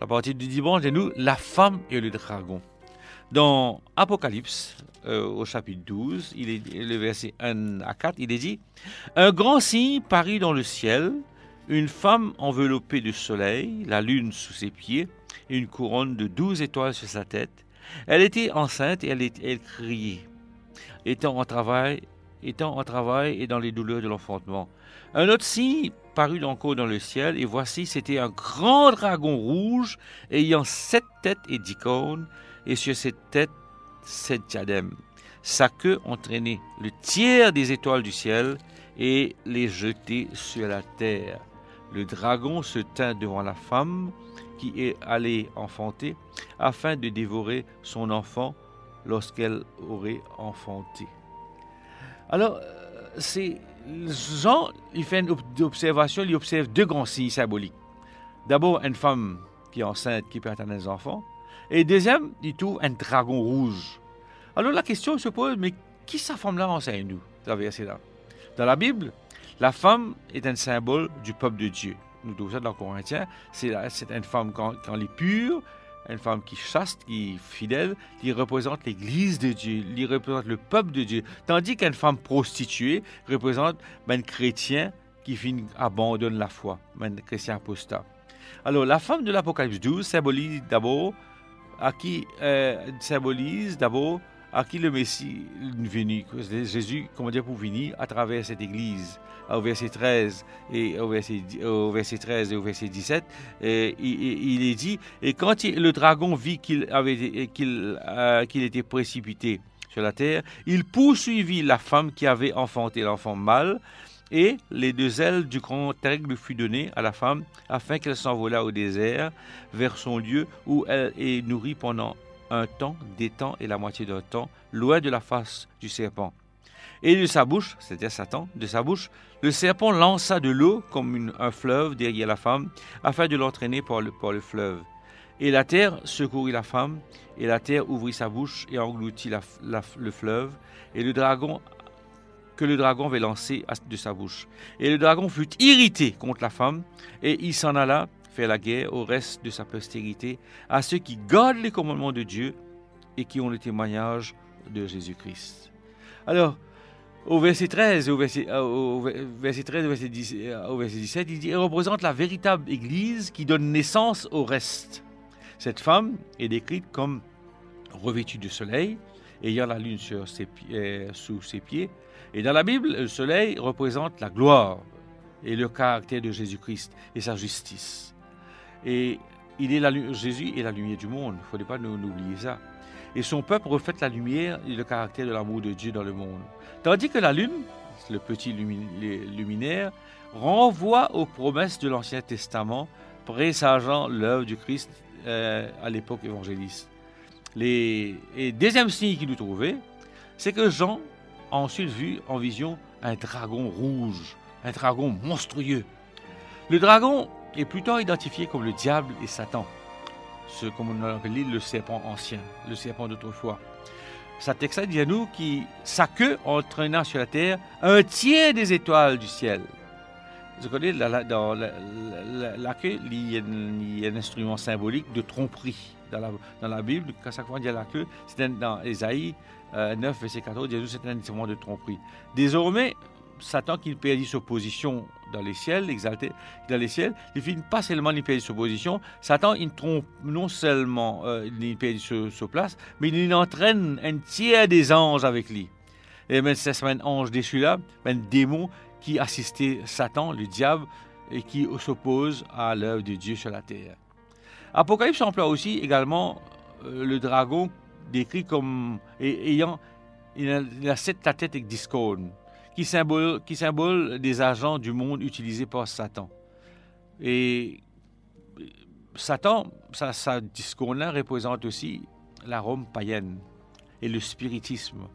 la partie du dimanche, c'est nous, la femme et le dragon. Dans Apocalypse, euh, au chapitre 12, il est, le verset 1 à 4, il est dit Un grand signe parut dans le ciel, une femme enveloppée de soleil, la lune sous ses pieds, et une couronne de douze étoiles sur sa tête. Elle était enceinte et elle, elle criait, étant en travail, étant en travail et dans les douleurs de l'enfantement. Un autre signe parut encore dans le ciel, et voici, c'était un grand dragon rouge, ayant sept têtes et dix cornes, et sur cette tête sept diadèmes. Sa queue entraînait le tiers des étoiles du ciel et les jetait sur la terre. Le dragon se tint devant la femme qui est allée enfanter afin de dévorer son enfant lorsqu'elle aurait enfanté. Alors, euh, c'est Jean, il fait une observation, il observe deux grands signes symboliques. D'abord, une femme qui est enceinte, qui perd un enfant, et deuxième, il trouve un dragon rouge. Alors la question se pose, mais qui sa femme-là enseigne nous là? Dans la Bible, la femme est un symbole du peuple de Dieu. Nous trouvons ça dans Corinthiens. C'est une femme quand, elle est pure, une femme qui chaste, qui est fidèle, qui représente l'Église de Dieu, qui représente le peuple de Dieu. Tandis qu'une femme prostituée représente ben, un chrétien qui abandonne la foi, ben, un chrétien apostat. Alors la femme de l'Apocalypse 12 symbolise d'abord à qui euh, symbolise d'abord à qui le Messie est venu, Jésus, comment dire, pour venir à travers cette Église. Au verset 13 et au verset, au verset 13 et au verset 17, et, il, est dit, et quand le dragon vit qu'il avait euh, qu'il était précipité sur la terre, il poursuivit la femme qui avait enfanté l'enfant mâle, et les deux ailes du grand aigle furent données à la femme afin qu'elle s'envolât au désert vers son lieu où elle est nourrie pendant un temps, des temps et la moitié d'un temps, loin de la face du serpent. Et de sa bouche, c'est-à-dire Satan, de sa bouche, le serpent lança de l'eau comme un fleuve derrière la femme, afin de l'entraîner par le, fleuve. Et la terre secourut la femme, et la terre ouvrit sa bouche et engloutit le fleuve, et le dragon que le dragon avait lancé de sa bouche. Et le dragon fut irrité contre la femme, et il s'en alla faire la guerre au reste de sa postérité, à ceux qui gardent les commandements de Dieu et qui ont le témoignage de Jésus-Christ. Alors, au verset 13, au verset, euh, au verset 13, au verset, 17, il dit, il représente la véritable Église qui donne naissance au reste. Cette femme est décrite comme revêtue de soleil, ayant la lune euh, sous ses pieds, et dans la Bible, le soleil représente la gloire et le caractère de Jésus-Christ et sa justice. Et il est Jésus est la lumière du monde, il ne faudrait pas nous, oublier ça. Et son peuple reflète la lumière et le caractère de l'amour de Dieu dans le monde. Tandis que la lune, le petit luminaire, renvoie aux promesses de l'Ancien Testament, présageant l'œuvre du Christ euh, à l'époque évangéliste. Les, et deuxième signe qu'il nous trouvait, c'est que Jean ensuite vu en vision un dragon rouge, un dragon monstrueux. Le dragon est plutôt identifié comme le diable et Satan, ce comme on appelle le serpent ancien, le serpent d'autrefois. Sa dit à nous qui sa queue entraîna sur la terre un tiers des étoiles du ciel. Vous connaissez, dans la, queue, il y, a, un instrument symbolique de tromperie. Dans la, Bible, quand chaque fois on dit la queue, c'est dans Ésaïe, 9, euh, verset 14, Jésus c'est un instrument de tromperie. Désormais, Satan qui perdit sa position dans les ciels, exalté dans les ciels, il finit pas seulement il perdit sa position, Satan il trompe non seulement euh, il perdit sa, place, mais il entraîne un tiers des anges avec lui. Et même c'est un ange déchu là, un démon qui assistait Satan, le diable, et qui s'oppose à l'œuvre de Dieu sur la terre. Apocalypse emploie aussi également euh, le dragon décrit comme ayant il a, sept la tête avec discorde, qui symbole, qui symbole des agents du monde utilisés par Satan. Et Satan, sa, sa discorde-là représente aussi la Rome païenne et le spiritisme.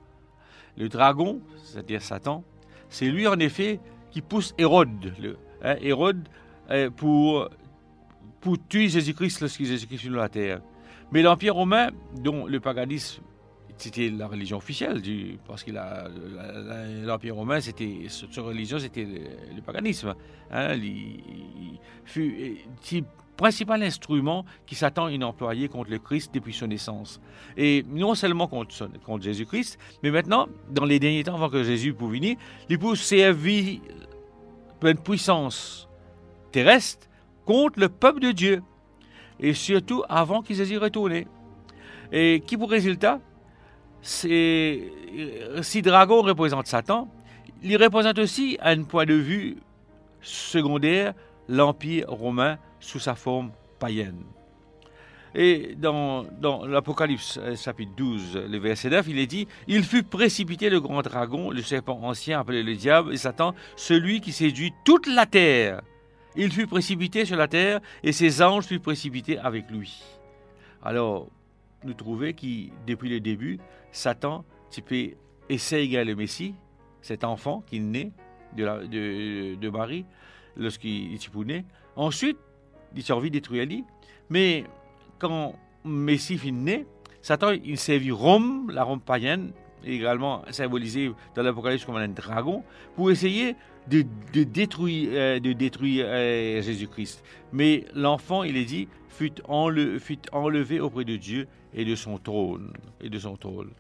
Le dragon, c'est-à-dire Satan, c'est lui en effet qui pousse Hérode, hein, Hérode euh, pour, pour tuer Jésus-Christ lorsqu'il Jésus-Christ sur la terre. Mais l'Empire romain, dont le paganisme c'était la religion officielle, parce que l'Empire romain, c'était, sa religion, c'était le, paganisme. Hein, il, fut, principal instrument qui Satan a employé contre le Christ depuis son naissance. Et non seulement contre, Jésus-Christ, mais maintenant, dans les derniers temps, avant que Jésus puisse venir, peut servir une puissance terrestre contre le peuple de Dieu. Et surtout avant qu'ils aient retourné. Et qui pour résultat si Dragon représente Satan, il représente aussi, à un point de vue secondaire, l'Empire romain sous sa forme païenne. Et dans, dans l'Apocalypse euh, chapitre 12, le verset 9, il est dit, Il fut précipité le grand dragon, le serpent ancien appelé le diable et Satan, celui qui séduit toute la terre. Il fut précipité sur la terre et ses anges furent précipités avec lui. Alors, nous trouvons que depuis le début, Satan, tu peux essayer le Messie, cet enfant qui est né de, de, Marie, lorsqu'il est né. Ensuite, il a envie détruire lui. Mais quand Messie est né, Satan, il servit Rome, la Rome païenne, également symbolisée dans l'Apocalypse comme un dragon, pour essayer de, détruire, euh, euh, Jésus-Christ. Mais l'enfant, il est dit, fut, enlevé auprès de Dieu et de son trône. Et de son trône.